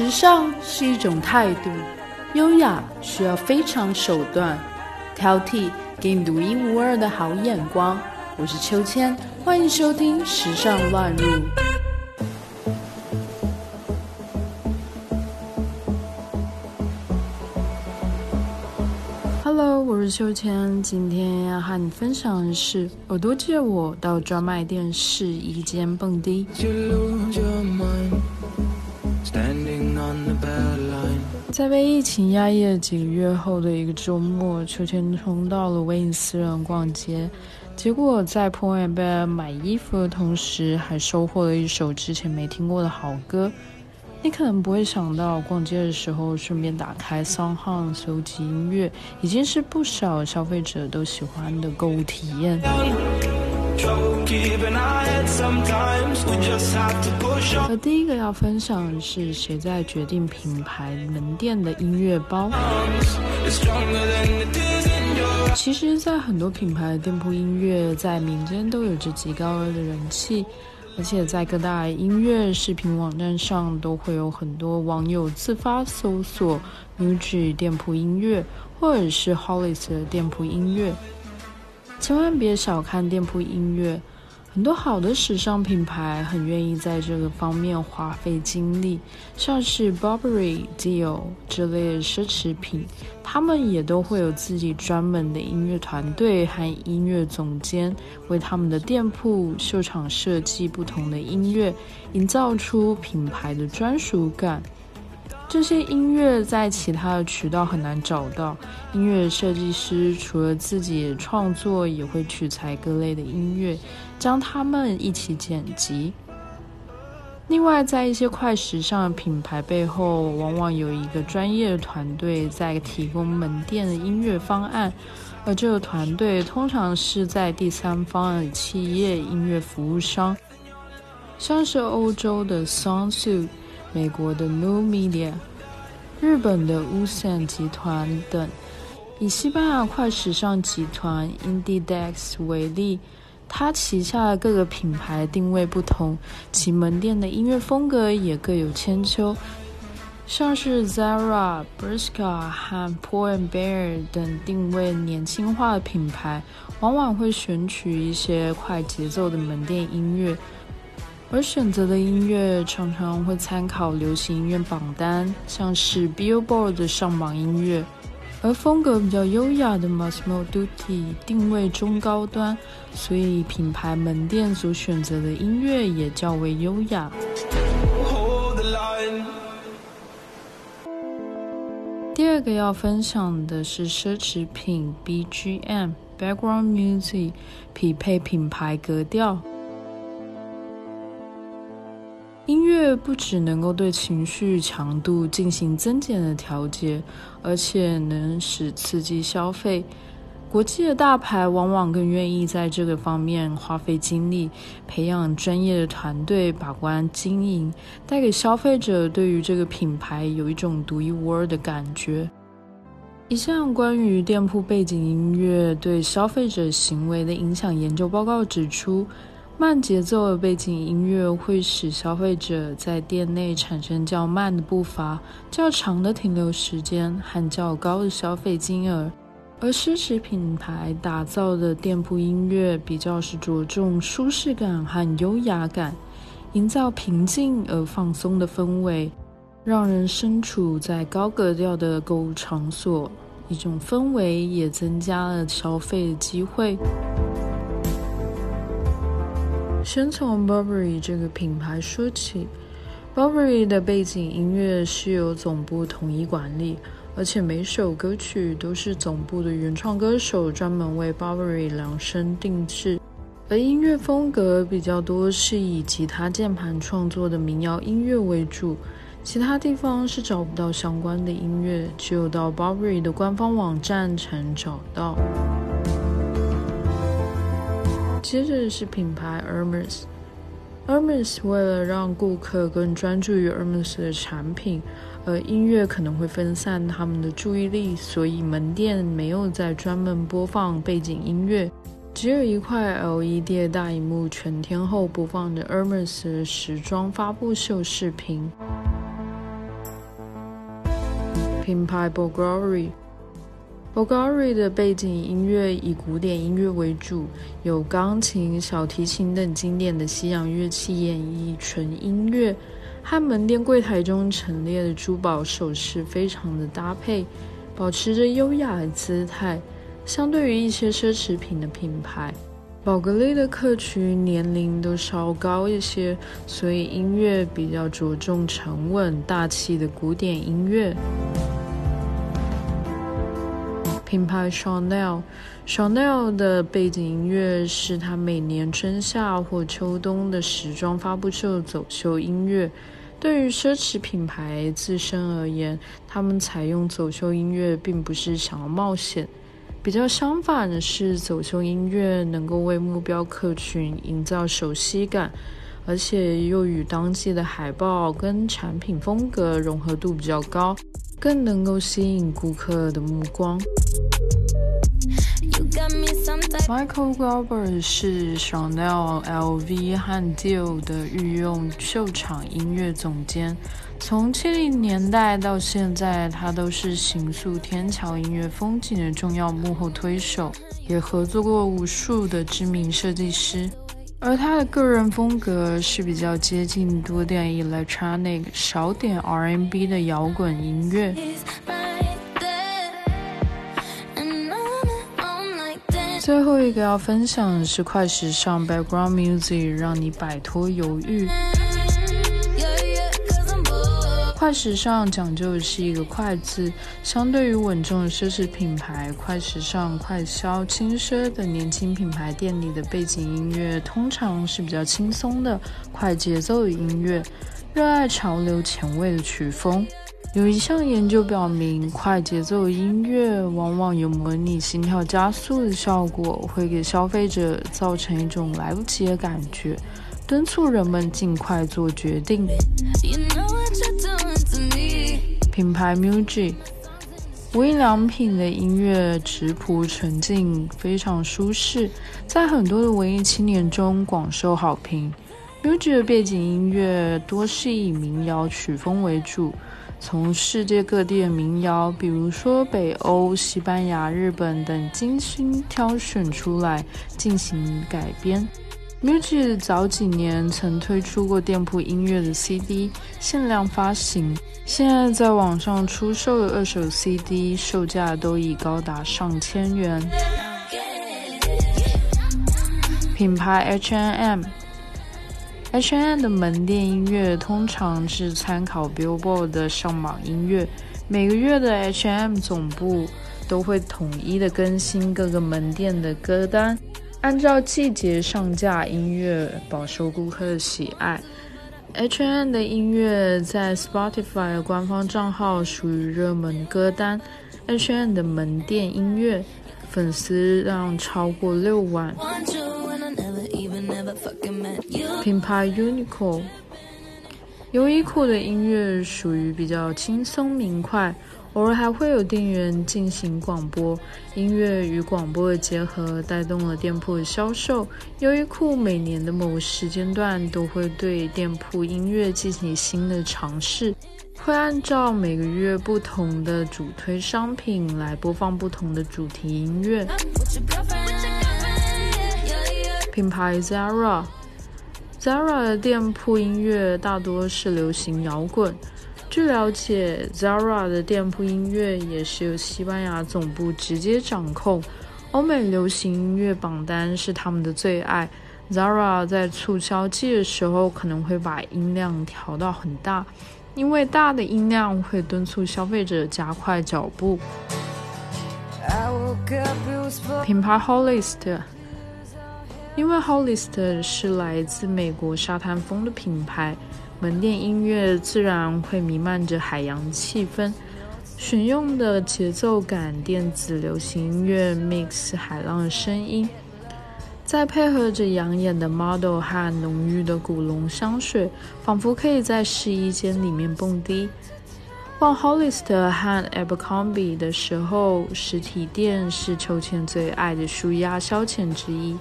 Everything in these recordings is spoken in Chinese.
时尚是一种态度，优雅需要非常手段，挑剔给你独一无二的好眼光。我是秋千，欢迎收听《时尚乱入》。Hello，我是秋千，今天要和你分享的是耳朵借我到专卖店试衣间蹦迪。在被疫情压抑了几个月后的一个周末，秋千冲到了威尼斯人逛街，结果在破万贝买衣服的同时，还收获了一首之前没听过的好歌。你可能不会想到，逛街的时候顺便打开 SoundHound 搜集音乐，已经是不少消费者都喜欢的购物体验。而第一个要分享的是谁在决定品牌门店的音乐包。其实，在很多品牌的店铺，音乐在民间都有着极高的人气，而且在各大音乐视频网站上，都会有很多网友自发搜索 MUJI 店铺音乐，或者是 Hollis 的店铺音乐。千万别小看店铺音乐，很多好的时尚品牌很愿意在这个方面花费精力，像是 Burberry、Dior 这类的奢侈品，他们也都会有自己专门的音乐团队和音乐总监，为他们的店铺秀场设计不同的音乐，营造出品牌的专属感。这些音乐在其他的渠道很难找到。音乐设计师除了自己创作，也会取材各类的音乐，将它们一起剪辑。另外，在一些快时尚品牌背后，往往有一个专业的团队在提供门店的音乐方案，而这个团队通常是在第三方的企业音乐服务商，像是欧洲的 Soundsuit。美国的 New Media、日本的 Usan 集团等，以西班牙快时尚集团 Inditex 为例，它旗下的各个品牌定位不同，其门店的音乐风格也各有千秋。像是 Zara、Bershka 和 Pull and Bear 等定位年轻化的品牌，往往会选取一些快节奏的门店音乐。而选择的音乐常常会参考流行音乐榜单，像是 Billboard 的上榜音乐。而风格比较优雅的 Massimo Dutti 定位中高端，所以品牌门店所选择的音乐也较为优雅。第二个要分享的是奢侈品 BGM Background Music，匹配品牌格调。音乐不只能够对情绪强度进行增减的调节，而且能使刺激消费。国际的大牌往往更愿意在这个方面花费精力，培养专业的团队把关经营，带给消费者对于这个品牌有一种独一无二的感觉。一项关于店铺背景音乐对消费者行为的影响研究报告指出。慢节奏的背景音乐会使消费者在店内产生较慢的步伐、较长的停留时间和较高的消费金额，而奢侈品牌打造的店铺音乐比较是着重舒适感和优雅感，营造平静而放松的氛围，让人身处在高格调的购物场所，一种氛围也增加了消费的机会。先从 Burberry 这个品牌说起，Burberry 的背景音乐是由总部统一管理，而且每首歌曲都是总部的原创歌手专门为 Burberry 量身定制，而音乐风格比较多是以吉他键盘创作的民谣音乐为主，其他地方是找不到相关的音乐，只有到 Burberry 的官方网站才能找到。接着是品牌 Hermes。Hermes 为了让顾客更专注于 Hermes 的产品，而音乐可能会分散他们的注意力，所以门店没有在专门播放背景音乐，只有一块 LED 大荧幕全天候播放着 Hermes 的时装发布秀视频。品牌 Bulgari Bulgari 的背景音乐以古典音乐为主，有钢琴、小提琴等经典的西洋乐器演绎纯音乐，和门店柜台中陈列的珠宝首饰非常的搭配，保持着优雅的姿态。相对于一些奢侈品的品牌。宝格丽的客群年龄都稍高一些，所以音乐比较着重沉稳大气的古典音乐。品牌 Chanel，Chanel 的背景音乐是它每年春夏或秋冬的时装发布秀走秀音乐。对于奢侈品牌自身而言，他们采用走秀音乐并不是想要冒险。比较相反的是，走秀音乐能够为目标客群营造熟悉感，而且又与当季的海报跟产品风格融合度比较高，更能够吸引顾客的目光。Michael Garber 是 Chanel、LV 和 Dior 的御用秀场音乐总监。从七零年代到现在，他都是行塑天桥音乐风景的重要幕后推手，也合作过无数的知名设计师。而他的个人风格是比较接近多点 electronic、少点 R&B 的摇滚音乐。最后一个要分享的是快时尚 background music，让你摆脱犹豫。快时尚讲究的是一个“快”字，相对于稳重的奢侈品牌，快时尚、快消、轻奢的年轻品牌店里的背景音乐通常是比较轻松的、快节奏的音乐，热爱潮流、前卫的曲风。有一项研究表明，快节奏音乐往往有模拟心跳加速的效果，会给消费者造成一种来不及的感觉，敦促人们尽快做决定。品牌 MUJI，无印良品的音乐质朴纯净，非常舒适，在很多的文艺青年中广受好评。MUJI 的背景音乐多是以民谣曲风为主，从世界各地的民谣，比如说北欧、西班牙、日本等，精心挑选出来进行改编。MUJI 早几年曾推出过店铺音乐的 CD 限量发行，现在在网上出售的二手 CD 售价都已高达上千元。品牌 H&M，H&M 的门店音乐通常是参考 Billboard 的上榜音乐，每个月的 H&M 总部都会统一的更新各个门店的歌单。按照季节上架音乐，饱受顾客的喜爱。H&M 的音乐在 Spotify 官方账号属于热门歌单。H&M 的门店音乐粉丝量超过六万。品牌 Uniqlo，优衣库的音乐属于比较轻松明快。偶尔还会有店员进行广播，音乐与广播的结合带动了店铺的销售。优衣库每年的某时间段都会对店铺音乐进行新的尝试，会按照每个月不同的主推商品来播放不同的主题音乐。品牌 Zara，Zara 的店铺音乐大多是流行摇滚。据了解，Zara 的店铺音乐也是由西班牙总部直接掌控。欧美流行音乐榜单是他们的最爱。Zara 在促销季的时候可能会把音量调到很大，因为大的音量会敦促消费者加快脚步。品牌 Hollister，因为 Hollister 是来自美国沙滩风的品牌。门店音乐自然会弥漫着海洋气氛，选用的节奏感电子流行音乐 mix 海浪的声音，再配合着养眼的 model 和浓郁的古龙香水，仿佛可以在试衣间里面蹦迪。逛 Hollister 和 Abercrombie 的时候，实体店是秋千最爱的舒压消遣之一。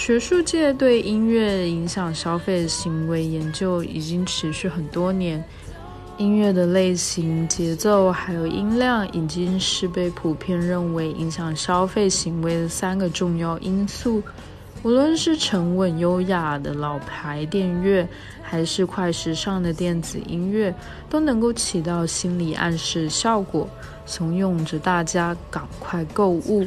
学术界对音乐影响消费行为研究已经持续很多年。音乐的类型、节奏还有音量，已经是被普遍认为影响消费行为的三个重要因素。无论是沉稳优雅的老牌电乐，还是快时尚的电子音乐，都能够起到心理暗示效果，怂恿着大家赶快购物。